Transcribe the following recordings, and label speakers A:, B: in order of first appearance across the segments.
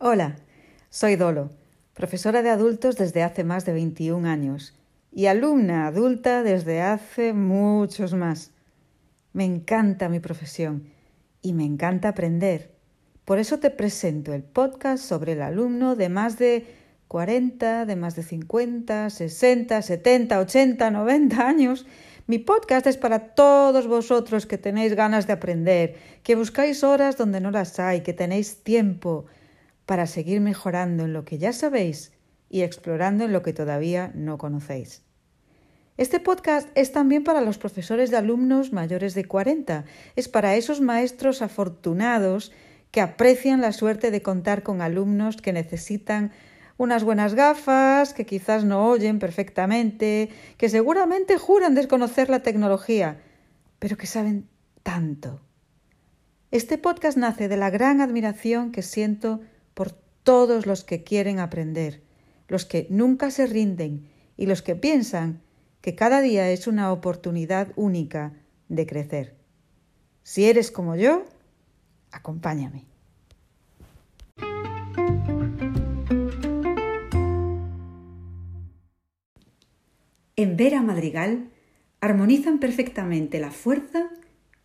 A: Hola, soy Dolo, profesora de adultos desde hace más de 21 años y alumna adulta desde hace muchos más. Me encanta mi profesión y me encanta aprender. Por eso te presento el podcast sobre el alumno de más de 40, de más de 50, 60, 70, 80, 90 años. Mi podcast es para todos vosotros que tenéis ganas de aprender, que buscáis horas donde no las hay, que tenéis tiempo para seguir mejorando en lo que ya sabéis y explorando en lo que todavía no conocéis. Este podcast es también para los profesores de alumnos mayores de 40, es para esos maestros afortunados que aprecian la suerte de contar con alumnos que necesitan unas buenas gafas, que quizás no oyen perfectamente, que seguramente juran desconocer la tecnología, pero que saben tanto. Este podcast nace de la gran admiración que siento por todos los que quieren aprender, los que nunca se rinden y los que piensan que cada día es una oportunidad única de crecer. Si eres como yo, acompáñame. En Vera Madrigal armonizan perfectamente la fuerza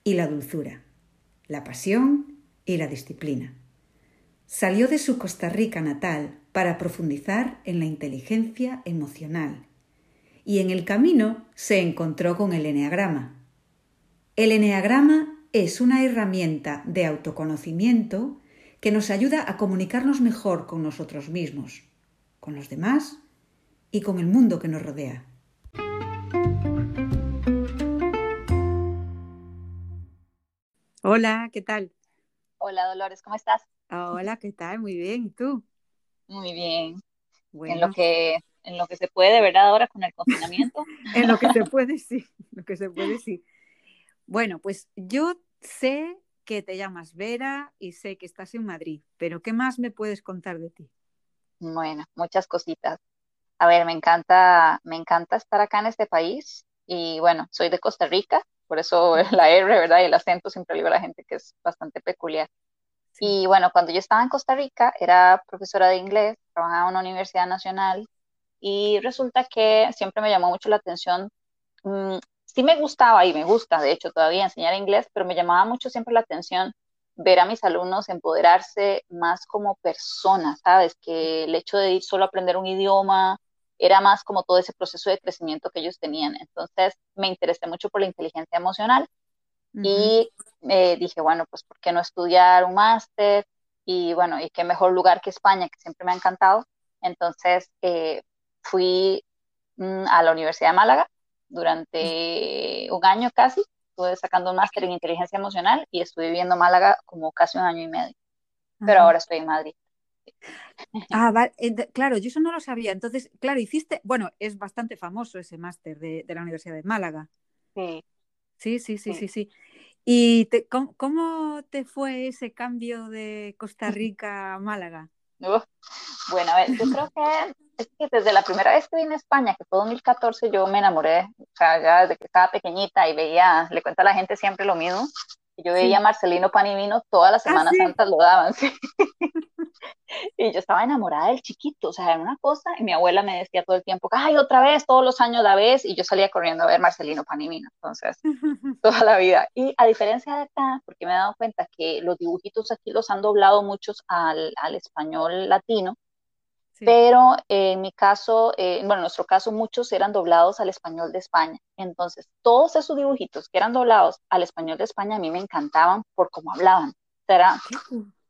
A: y la dulzura, la pasión y la disciplina Salió de su Costa Rica natal para profundizar en la inteligencia emocional y en el camino se encontró con el eneagrama. El eneagrama es una herramienta de autoconocimiento que nos ayuda a comunicarnos mejor con nosotros mismos, con los demás y con el mundo que nos rodea. Hola, ¿qué tal?
B: Hola Dolores, ¿cómo estás?
A: Hola, ¿qué tal? Muy bien, ¿y tú?
B: Muy bien. En lo que en lo que se puede, ¿verdad? Ahora con el confinamiento.
A: en lo que se puede, sí. Lo que se puede, sí. Bueno, pues yo sé que te llamas Vera y sé que estás en Madrid, pero ¿qué más me puedes contar de ti?
B: Bueno, muchas cositas. A ver, me encanta, me encanta estar acá en este país y bueno, soy de Costa Rica, por eso la R, ¿verdad? Y el acento siempre digo a la gente que es bastante peculiar. Y bueno, cuando yo estaba en Costa Rica, era profesora de inglés, trabajaba en una universidad nacional y resulta que siempre me llamó mucho la atención. Mm, sí me gustaba y me gusta, de hecho, todavía enseñar inglés, pero me llamaba mucho siempre la atención ver a mis alumnos empoderarse más como personas, ¿sabes? Que el hecho de ir solo a aprender un idioma era más como todo ese proceso de crecimiento que ellos tenían. Entonces me interesé mucho por la inteligencia emocional y eh, dije, bueno, pues ¿por qué no estudiar un máster? Y bueno, y qué mejor lugar que España, que siempre me ha encantado. Entonces eh, fui mm, a la Universidad de Málaga durante un año casi, estuve sacando un máster en inteligencia emocional y estuve viviendo Málaga como casi un año y medio. Pero ahora estoy en Madrid.
A: Ah, vale. claro, yo eso no lo sabía. Entonces, claro, hiciste, bueno, es bastante famoso ese máster de, de, la Universidad de Málaga.
B: Sí.
A: Sí, sí, sí, sí, sí. ¿Y te, cómo, te fue ese cambio de Costa Rica a Málaga?
B: bueno, a ver, yo creo que es que desde la primera vez que vine a España, que fue 2014, yo me enamoré, o sea, ya desde que estaba pequeñita y veía, le cuento a la gente siempre lo mismo, yo veía a Marcelino Pan y Vino todas las ah, Semanas Santas lo daban, sí. y yo estaba enamorada del chiquito, o sea, era una cosa, y mi abuela me decía todo el tiempo, ay, otra vez, todos los años la vez, y yo salía corriendo a ver Marcelino Pan y Vino, entonces, toda la vida. Y a diferencia de acá, porque me he dado cuenta que los dibujitos aquí los han doblado muchos al, al español latino, pero en mi caso, eh, bueno, en nuestro caso muchos eran doblados al español de España. Entonces, todos esos dibujitos que eran doblados al español de España a mí me encantaban por cómo hablaban. Era,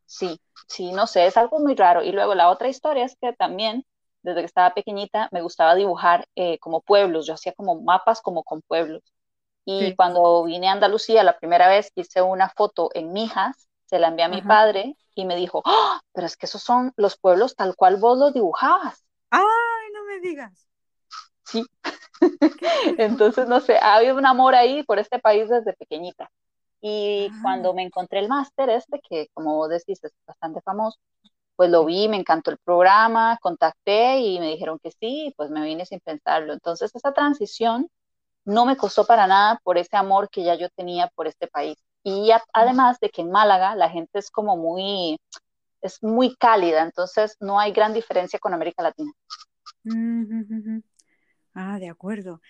B: sí, sí, no sé, es algo muy raro. Y luego la otra historia es que también, desde que estaba pequeñita, me gustaba dibujar eh, como pueblos. Yo hacía como mapas como con pueblos. Y cuando vine a Andalucía la primera vez, hice una foto en Mijas se la envié a mi padre y me dijo, ¡Ah! pero es que esos son los pueblos tal cual vos los dibujabas.
A: ¡Ay, no me digas!
B: Sí. Entonces, no sé, ha habido un amor ahí por este país desde pequeñita. Y ah. cuando me encontré el máster este, que como vos decís es bastante famoso, pues lo vi, me encantó el programa, contacté y me dijeron que sí, pues me vine sin pensarlo. Entonces, esa transición no me costó para nada por ese amor que ya yo tenía por este país. Y además de que en Málaga la gente es como muy, es muy cálida, entonces no hay gran diferencia con América Latina.
A: Ah, de acuerdo.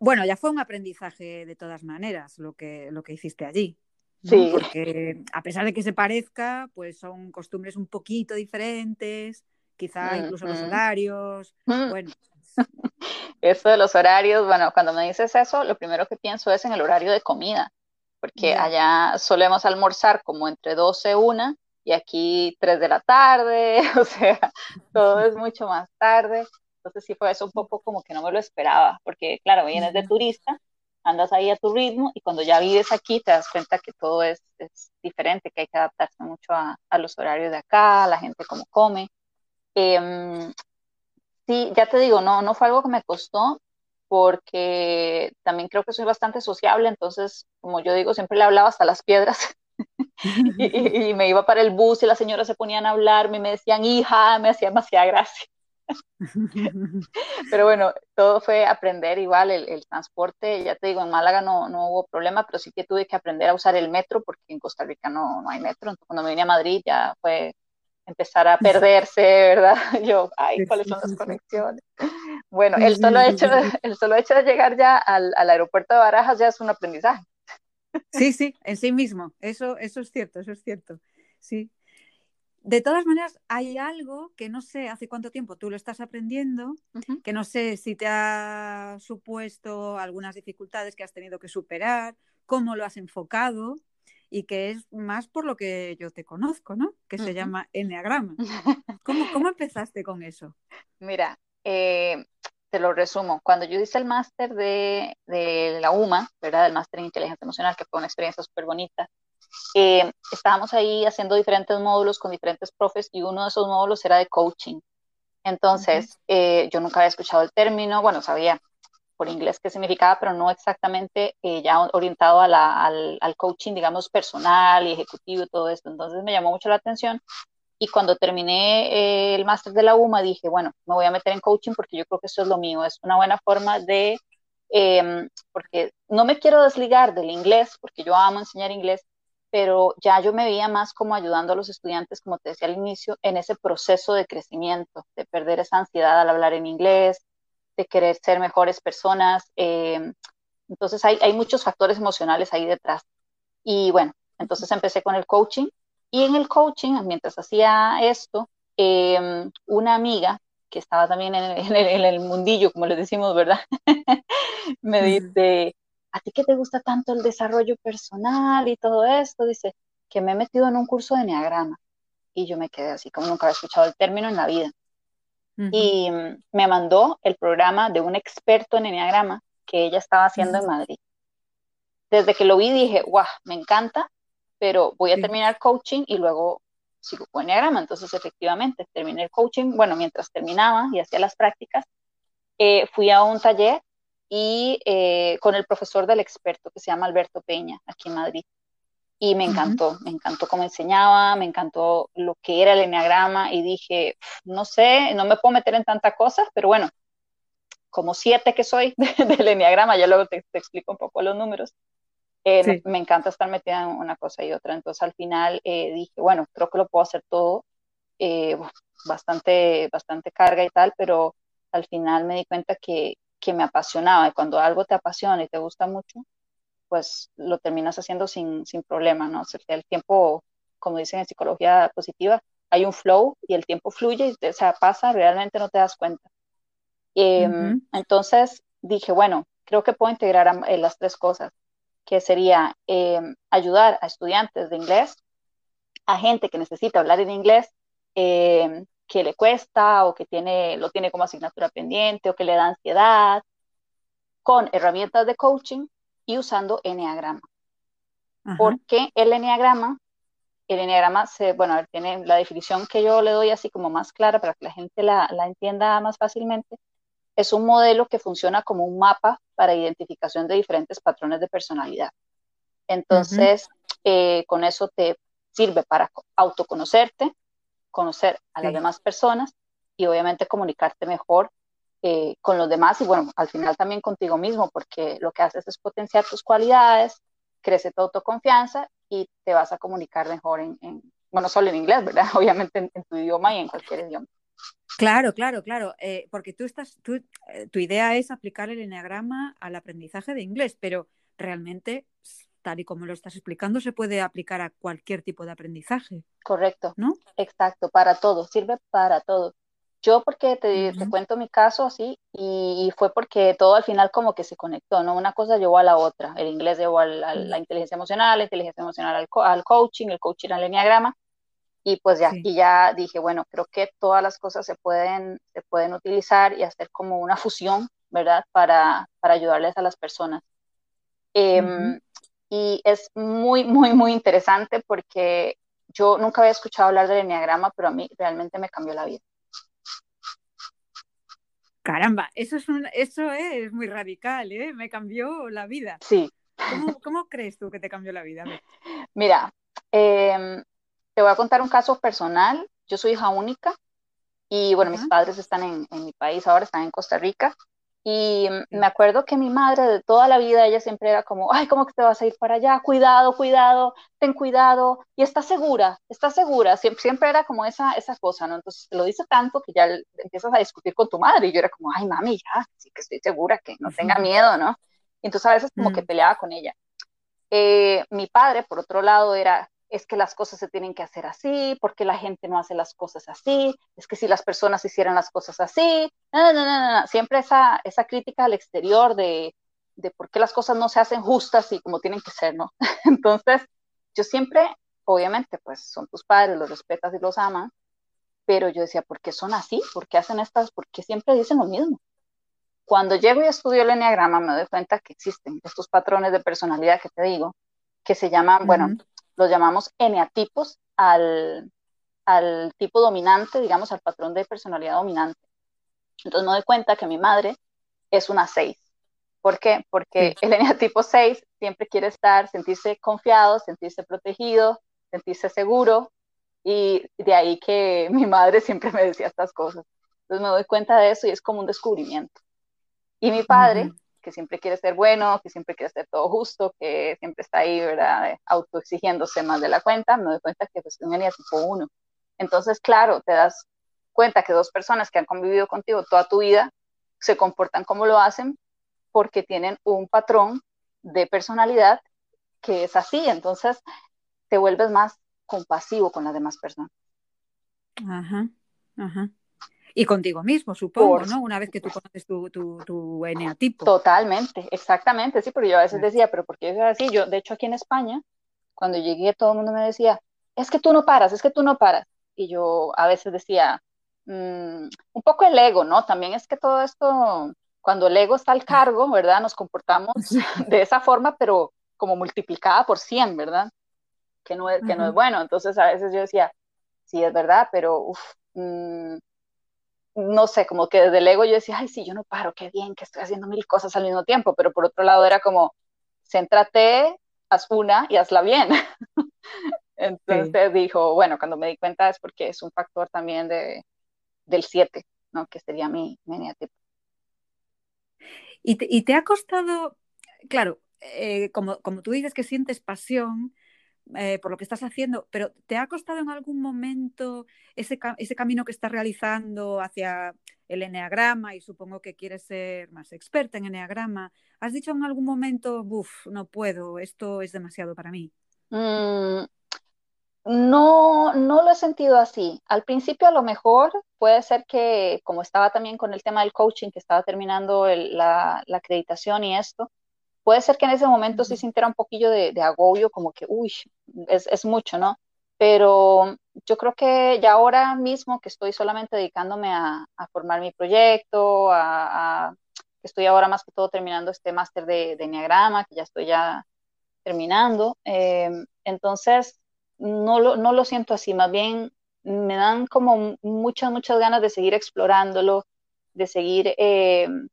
A: Bueno, ya fue un aprendizaje de todas maneras lo que, lo que hiciste allí. Sí. Porque a pesar de que se parezca, pues son costumbres un poquito diferentes, quizá incluso los horarios. Bueno.
B: Eso de los horarios, bueno, cuando me dices eso, lo primero que pienso es en el horario de comida, porque allá solemos almorzar como entre 12 y 1 y aquí 3 de la tarde, o sea, todo es mucho más tarde. Entonces sí fue eso un poco como que no me lo esperaba, porque claro, vienes de turista, andas ahí a tu ritmo y cuando ya vives aquí te das cuenta que todo es, es diferente, que hay que adaptarse mucho a, a, los horarios de acá, a la gente cómo come. Eh, sí, ya te digo, no, no fue algo que me costó, porque también creo que soy bastante sociable, entonces, como yo digo, siempre le hablaba hasta las piedras. y, y, me iba para el bus y las señoras se ponían a hablarme y me decían, hija, me hacía demasiada gracia. pero bueno, todo fue aprender igual el, el, transporte. Ya te digo, en Málaga no, no, hubo problema, pero sí que tuve que aprender a usar el metro porque en Costa Rica no, no hay metro. Entonces, cuando me vine a Madrid ya fue empezar a perderse, ¿verdad? Yo, ay, ¿cuáles son las conexiones? Bueno, el solo hecho, el solo hecho de llegar ya al, al aeropuerto de Barajas ya es un aprendizaje.
A: Sí, sí, en sí mismo. Eso, eso es cierto, eso es cierto. Sí. De todas maneras, hay algo que no sé hace cuánto tiempo tú lo estás aprendiendo, uh -huh. que no sé si te ha supuesto algunas dificultades que has tenido que superar, cómo lo has enfocado y que es más por lo que yo te conozco, ¿no? Que uh -huh. se llama Enneagrama. ¿Cómo, ¿Cómo, empezaste con eso?
B: Mira, eh, te lo resumo. Cuando yo hice el máster de, de, la UMA, ¿verdad? El máster en inteligencia emocional, que fue una experiencia súper bonita, eh, estábamos ahí haciendo diferentes módulos con diferentes profes y uno de esos módulos era de coaching. Entonces, uh -huh. eh, yo nunca había escuchado el término, bueno, sabía por inglés qué significaba, pero no exactamente eh, ya orientado al, al, coaching, digamos, personal y ejecutivo y todo esto. Entonces me llamó mucho la atención y cuando terminé eh, el máster de la UMA dije, bueno, me voy a meter en coaching porque yo creo que eso es lo mío, es una buena forma de, eh, porque no me quiero desligar del inglés, porque yo amo enseñar inglés, pero ya yo me veía más como ayudando a los estudiantes, como te decía al inicio, en ese proceso de crecimiento, de perder esa ansiedad al hablar en inglés, de querer ser mejores personas. Eh, entonces hay, hay muchos factores emocionales ahí detrás. Y bueno, entonces empecé con el coaching y en el coaching, mientras hacía esto, eh, una amiga que estaba también en el, en, el, en el, mundillo, como le decimos, ¿verdad? me dice, ¿a ti que te gusta tanto el desarrollo personal y todo esto? Dice, que me he metido en un curso de Enneagrama. Y yo me quedé así, como nunca había escuchado el término en la vida. Uh -huh. Y me mandó el programa de un experto en Enneagrama que ella estaba haciendo uh -huh. en Madrid. Desde que lo vi dije, guau, me encanta, pero voy a sí. terminar coaching y luego sigo con Enneagrama. Entonces, efectivamente, terminé el coaching. Bueno, mientras terminaba y hacía las prácticas, eh, fui a un taller y eh, con el profesor del experto que se llama Alberto Peña, aquí en Madrid. Y me encantó, uh -huh. me encantó cómo enseñaba, me encantó lo que era el enneagrama y dije, no sé, no me puedo meter en tanta cosas, pero bueno, como siete que soy del enneagrama, ya luego te, te, explico un poco los números, eh, sí. me, encanta estar metida en una cosa y otra. Entonces al final eh, dije, bueno, creo que lo puedo hacer todo, eh, bastante, bastante carga y tal, pero al final me di cuenta que, que me apasionaba y cuando algo te apasiona y te gusta mucho, pues lo terminas haciendo sin, sin problema, ¿no? El tiempo, como dicen en psicología positiva, hay un flow y el tiempo fluye y o sea, pasa, realmente no te das cuenta. Eh, uh -huh. Entonces dije, bueno, creo que puedo integrar a, eh, las tres cosas, que sería eh, ayudar a estudiantes de inglés, a gente que necesita hablar en inglés, eh, que le cuesta o que tiene, lo tiene como asignatura pendiente o que le da ansiedad, con herramientas de coaching y usando Enneagrama. Ajá. Porque el Enneagrama, el Enneagrama, se, bueno, tiene la definición que yo le doy así como más clara para que la gente la, la entienda más fácilmente, es un modelo que funciona como un mapa para identificación de diferentes patrones de personalidad. Entonces, eh, con eso te sirve para autoconocerte, conocer a sí. las demás personas y obviamente comunicarte mejor eh, con los demás y bueno, al final también contigo mismo, porque lo que haces es potenciar tus cualidades, crece tu autoconfianza y te vas a comunicar mejor en, en, bueno, solo en inglés, ¿verdad? Obviamente en, tu idioma y en cualquier idioma.
A: Claro, claro, claro, eh, porque tú estás, tú, eh, tu idea es aplicar el enneagrama al aprendizaje de inglés, pero realmente, tal y como lo estás explicando, se puede aplicar a cualquier tipo de aprendizaje.
B: Correcto, ¿no? Exacto, para todo, sirve para todo. Yo porque te, cuento mi caso así y, fue porque todo al final como que se conectó, ¿no? Una cosa llevó a la otra. El inglés llevó a la, inteligencia emocional, la inteligencia emocional al, al, coaching, el coaching al enneagrama. Y pues ya, y ya dije, bueno, creo que todas las cosas se pueden, se pueden utilizar y hacer como una fusión, ¿verdad? Para, para ayudarles a las personas. Em, y es muy, muy, muy interesante porque yo nunca había escuchado hablar del enneagrama, pero a mí realmente me cambió la vida.
A: Caramba, eso es, eso es muy radical, ¿eh? Me cambió la vida.
B: Sí.
A: ¿Cómo, crees tú que te cambió la vida?
B: Mira, em, te voy a contar un caso personal. Yo soy hija única y bueno, mis padres están en, en, mi país ahora, están en Costa Rica y me acuerdo que mi madre de toda la vida, ella siempre era como, ay, ¿cómo que te vas a ir para allá? Cuidado, cuidado, ten cuidado. Y estás segura, estás segura. Siempre, siempre era como esa, esa cosa, ¿no? Entonces te lo dice tanto que ya empiezas a discutir con tu madre. Y yo era como, ay, mami, ya, sí que estoy segura, que no tenga miedo, ¿no? Y entonces a veces como que mm. peleaba con ella. Eh, mi padre, por otro lado, era, es que las cosas se tienen que hacer así, porque la gente no hace las cosas así, es que si las personas hicieran las cosas así, no, no, no, no, siempre esa, esa crítica al exterior de, de por qué las cosas no se hacen justas y como tienen que ser, ¿no? Entonces, yo siempre, obviamente, pues son tus padres, los respetas y los amas, pero yo decía, ¿por qué son así? ¿Por qué hacen estas? ¿Por qué siempre dicen lo mismo? Cuando llego y estudio el enneagrama, me doy cuenta que existen estos patrones de personalidad que te digo, que se llaman, bueno, los llamamos eneatipos al, al tipo dominante, digamos, al patrón de personalidad dominante. Entonces me doy cuenta que mi madre es una 6. ¿Por qué? Porque el eneatipo 6 siempre quiere estar, sentirse confiado, sentirse protegido, sentirse seguro, y de ahí que mi madre siempre me decía estas cosas. Entonces me doy cuenta de eso y es como un descubrimiento. Y mi padre, que siempre quiere ser bueno, que siempre quiere hacer todo justo, que siempre está ahí, ¿verdad? Autoexigiéndose más de la cuenta, me doy cuenta que pues, un tipo uno. Entonces, claro, te das cuenta que dos personas que han convivido contigo toda tu vida se comportan como lo hacen porque tienen un patrón de personalidad que es así, entonces te vuelves más compasivo con las demás personas.
A: Ajá, ajá. Y contigo mismo, supongo, ¿no? Una vez que tú conoces tu, tu, tu eneatipo.
B: Totalmente, exactamente, sí, porque yo a veces decía, pero ¿por qué es así? Yo, de hecho, aquí en España, cuando llegué, todo el mundo me decía, es que tú no paras, es que tú no paras. Y yo a veces decía, mm, un poco el ego, ¿no? También es que todo esto, cuando el ego está al cargo, ¿verdad? Nos comportamos de esa forma, pero como multiplicada por 100, ¿verdad? Que no es, que no es bueno. Entonces a veces yo decía, sí, es verdad, pero uff, mm, no sé, como que desde el ego yo decía, ay, sí, yo no paro, qué bien, que estoy haciendo mil cosas al mismo tiempo, pero por otro lado era como, céntrate, haz una y hazla bien. Entonces dijo, bueno, cuando me di cuenta es porque es un factor también de, del 7, ¿no? Que sería mi, mi
A: ¿Y te, ¿Y te, ha costado, claro, eh, como, como tú dices que sientes pasión, eh, por lo que estás haciendo, pero ¿te ha costado en algún momento ese, ese camino que estás realizando hacia el eneagrama y supongo que quieres ser más experta en eneagrama? ¿Has dicho en algún momento, buf, no puedo, esto es demasiado para mí?
B: Mm, no, no lo he sentido así. Al principio a lo mejor puede ser que como estaba también con el tema del coaching, que estaba terminando la, la acreditación y esto, puede ser que en ese momento sí sintiera un poquillo de, agobio, como que, uy, es, mucho, ¿no? Pero yo creo que ya ahora mismo que estoy solamente dedicándome a, formar mi proyecto, a, estoy ahora más que todo terminando este máster de, de Enneagrama, que ya estoy ya terminando, em, entonces no lo, no lo siento así, más bien me dan como muchas, muchas ganas de seguir explorándolo, de seguir em,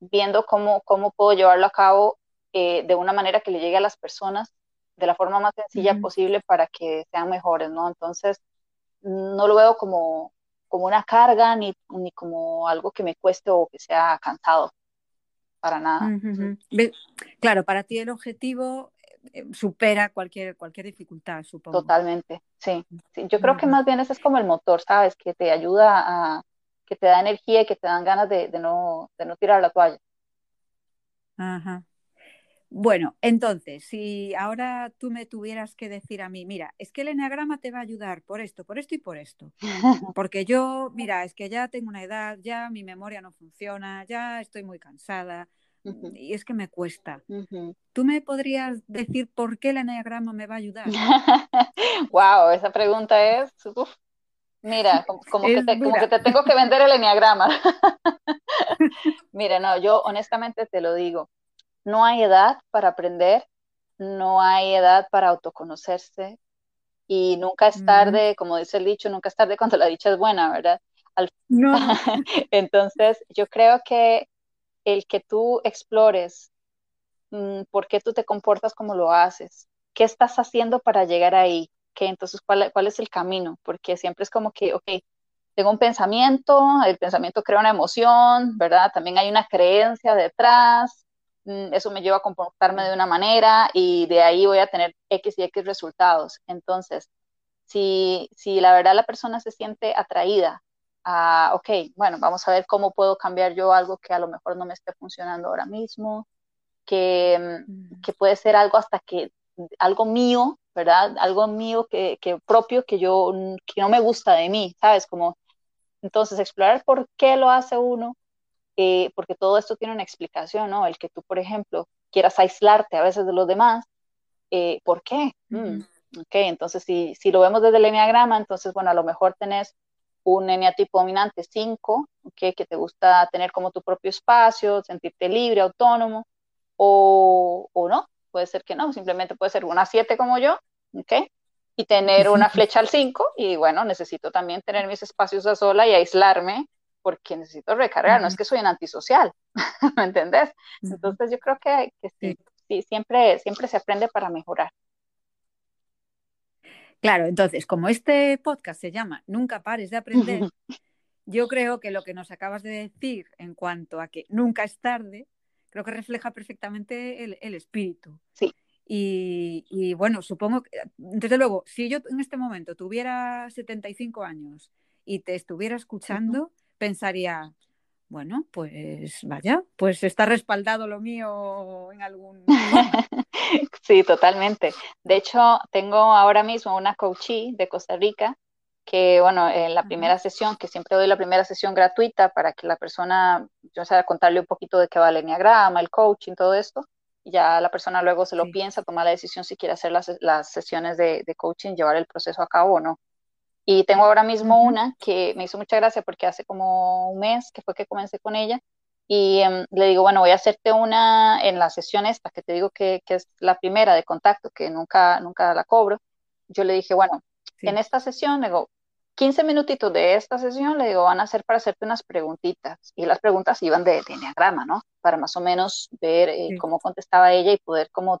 B: viendo cómo, cómo puedo llevarlo a cabo eh, de una manera que le llegue a las personas de la forma más sencilla posible para que sean mejores, ¿no? Entonces, no lo veo como, como una carga ni, ni como algo que me cueste o que sea cansado, para nada.
A: Claro, para ti el objetivo eh, supera cualquier, cualquier dificultad, supongo.
B: Totalmente, sí. Yo creo que más bien ese es como el motor, ¿sabes? Que te ayuda a, que te da energía y que te dan ganas de, no, de no tirar la toalla.
A: Ajá. Bueno, entonces, si ahora tú me tuvieras que decir a mí, mira, es que el eneagrama te va a ayudar por esto, por esto y por esto. Porque yo, mira, es que ya tengo una edad, ya mi memoria no funciona, ya estoy muy cansada y es que me cuesta. ¿Tú me podrías decir por qué el eneagrama me va a ayudar?
B: wow, esa pregunta es, mira, como, que te, como que te tengo que vender el eneagrama. mira, no, yo honestamente te lo digo no hay edad para aprender, no hay edad para autoconocerse y nunca es tarde, como dice el dicho, nunca es tarde cuando la dicha es buena, ¿verdad? Entonces, yo creo que el que tú explores mm, por qué tú te comportas como lo haces, qué estás haciendo para llegar ahí, ¿Qué, entonces cuál, cuál es el camino, porque siempre es como que, ok, tengo un pensamiento, el pensamiento crea una emoción, ¿verdad? También hay una creencia detrás, Mm, eso me lleva a comportarme de una manera y de ahí voy a tener X y X resultados. Entonces, si, si la verdad la persona se siente atraída a, ok, bueno, vamos a ver cómo puedo cambiar yo algo que a lo mejor no me esté funcionando ahora mismo, que, mm, que puede ser algo hasta que, algo mío, ¿verdad? Algo mío que, que propio que yo, que no me gusta de mí, ¿sabes? Como, entonces, explorar por qué lo hace uno, eh, porque todo esto tiene una explicación, ¿no? El que tú, por ejemplo, quieras aislarte a veces de los demás, eh, ¿por qué? Mm, ok, entonces si, si, lo vemos desde el enneagrama, entonces, bueno, a lo mejor tenés un eneatipo dominante 5, okay, que te gusta tener como tu propio espacio, sentirte libre, autónomo, o, o no, puede ser que no, simplemente puede ser una 7 como yo, ¿ok? Y tener una flecha al 5, y bueno, necesito también tener mis espacios a sola y aislarme porque necesito recargar, no es que soy un antisocial, ¿me entendés? Entonces yo creo que, sí, sí, siempre, siempre se aprende para mejorar.
A: Claro, entonces, como este podcast se llama Nunca pares de aprender, yo creo que lo que nos acabas de decir en cuanto a que nunca es tarde, creo que refleja perfectamente el, espíritu.
B: Sí.
A: Y, y, bueno, supongo que, desde luego, si yo en este momento tuviera 75 años y te estuviera escuchando, pensaría, bueno, pues vaya, pues está respaldado lo mío en algún...
B: sí, totalmente. De hecho, tengo ahora mismo una coachee de Costa Rica que, bueno, en la primera sesión, que siempre doy la primera sesión gratuita para que la persona, yo sea, contarle un poquito de qué va el enneagrama, el coaching, todo esto, y ya la persona luego se lo piensa, toma la decisión si quiere hacer las, las sesiones de, de, coaching, llevar el proceso a cabo o no. Y tengo ahora mismo una que me hizo mucha gracia porque hace como un mes que fue que comencé con ella y em, le digo, bueno, voy a hacerte una en la sesión esta que te digo que, que, es la primera de contacto, que nunca, nunca la cobro. Yo le dije, bueno, en esta sesión, digo, 15 minutitos de esta sesión, le digo, van a ser para hacerte unas preguntitas. Y las preguntas iban de, de enneagrama, ¿no? Para más o menos ver eh, cómo contestaba ella y poder como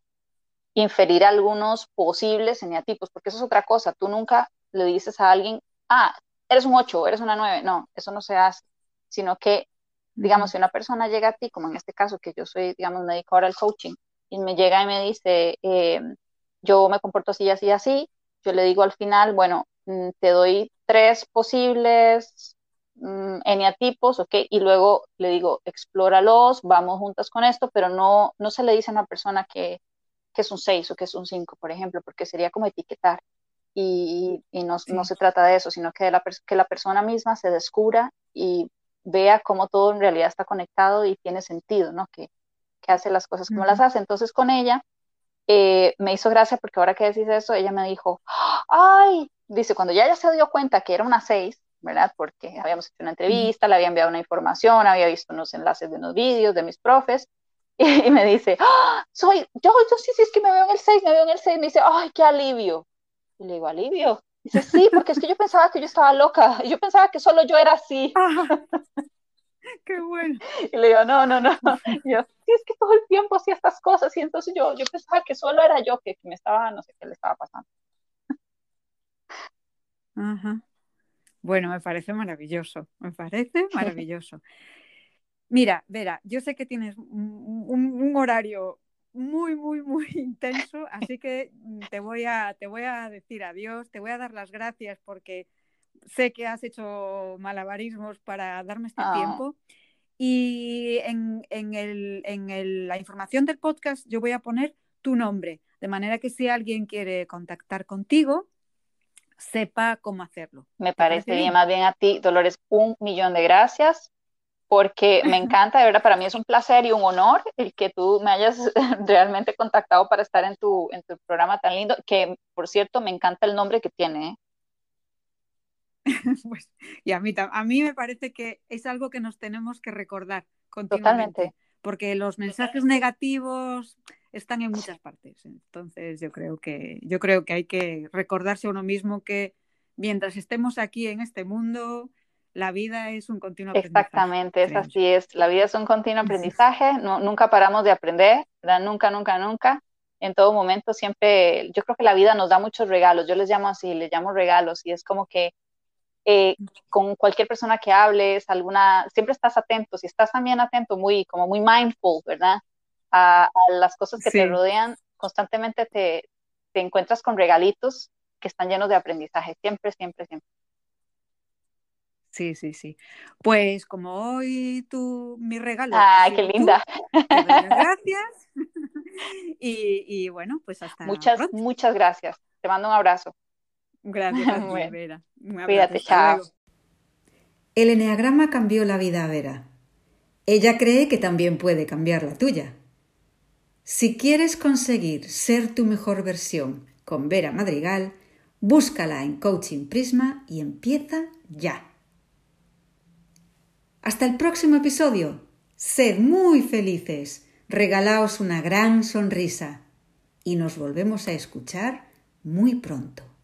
B: inferir algunos posibles eneatipos, porque eso es otra cosa. Tú nunca le dices a alguien, ah, eres un 8, eres una 9. No, eso no se hace, sino que, digamos, si una persona llega a ti, como en este caso, que yo soy, digamos, médico ahora al coaching, y me llega y me dice, eh, yo me comporto así, así, así, yo le digo al final, bueno, mm, te doy tres posibles mm, eneatipos, ¿ok? Y luego le digo, explóralos, vamos juntas con esto, pero no, no se le dice a una persona que, que es un 6 o que es un 5, por ejemplo, porque sería como etiquetar y, no, se trata de eso, sino que la, que la persona misma se descubra y vea cómo todo en realidad está conectado y tiene sentido, ¿no? Que, que hace las cosas como las hace. Entonces con ella eh, me hizo gracia porque ahora que decís eso, ella me dijo, ay, dice, cuando ya ella se dio cuenta que era una seis, ¿verdad? Porque habíamos hecho una entrevista, le había enviado una información, había visto unos enlaces de unos vídeos de mis profes, y, me dice, ¡Ah! soy, yo, yo sí, sí, es que me veo en el 6, me veo en el 6, me dice, ay, qué alivio. Y le digo, alivio. Dice, sí, porque es que yo pensaba que yo estaba loca, yo pensaba que solo yo era así.
A: qué bueno.
B: Y le digo, no, no, no. Y yo, sí, es que todo el tiempo hacía estas cosas y entonces yo, yo pensaba que solo era yo que, que me estaba, no sé qué le estaba pasando.
A: Ajá. Bueno, me parece maravilloso, me parece maravilloso. Mira, Vera, yo sé que tienes un, un horario muy, muy, muy intenso, así que te voy a, te voy a decir adiós, te voy a dar las gracias porque sé que has hecho malabarismos para darme este
B: Ah.
A: tiempo. Y en, en el- en el- la información del podcast yo voy a poner tu nombre, de manera que si alguien quiere contactar contigo, sepa cómo hacerlo.
B: Me
A: ¿Te parece
B: bien,
A: bien?
B: más bien a ti, Dolores, un millón de gracias, porque me encanta, de verdad, para mí es un placer y un honor el que tú me hayas realmente contactado para estar en tu, en tu programa tan lindo, que por cierto me encanta el nombre que tiene. ¿eh?
A: Pues, y a mí, a mí me parece que es algo que nos tenemos que recordar continuamente,
B: Totalmente.
A: porque los mensajes negativos están en muchas partes. Entonces yo creo que yo creo que hay que recordarse a uno mismo que mientras estemos aquí en este mundo, la vida es un continuo aprendizaje.
B: Exactamente, es así es. La vida es un continuo aprendizaje, no- nunca paramos de aprender, ¿verdad? Nunca, nunca, nunca. En todo momento siempre, yo creo que la vida nos da muchos regalos, yo les llamo así, les llamo regalos, y es como que eh, con cualquier persona que hables, alguna, siempre estás atento, si estás también atento, muy, como muy mindful, ¿verdad? A, a las cosas que te rodean, constantemente te, te encuentras con regalitos que están llenos de aprendizaje, siempre, siempre, siempre.
A: Sí, sí, sí. Pues como hoy tú, mi regalo.
B: Ay,
A: ha
B: qué
A: tú,
B: linda.
A: te doy las gracias. y, y bueno, pues hasta
B: Muchas,
A: pronto.
B: muchas gracias. Te mando un abrazo.
A: Gracias
B: Bueno,
A: Vera. Un abrazo,
B: cuídate, chao.
C: El eneagrama cambió la vida a Vera. Ella cree que también puede cambiar la tuya. Si quieres conseguir ser tu mejor versión con Vera Madrigal, búscala en Coaching Prisma y empieza ya. Hasta el próximo episodio. Sed muy felices, regalaos una gran sonrisa y nos volvemos a escuchar muy pronto.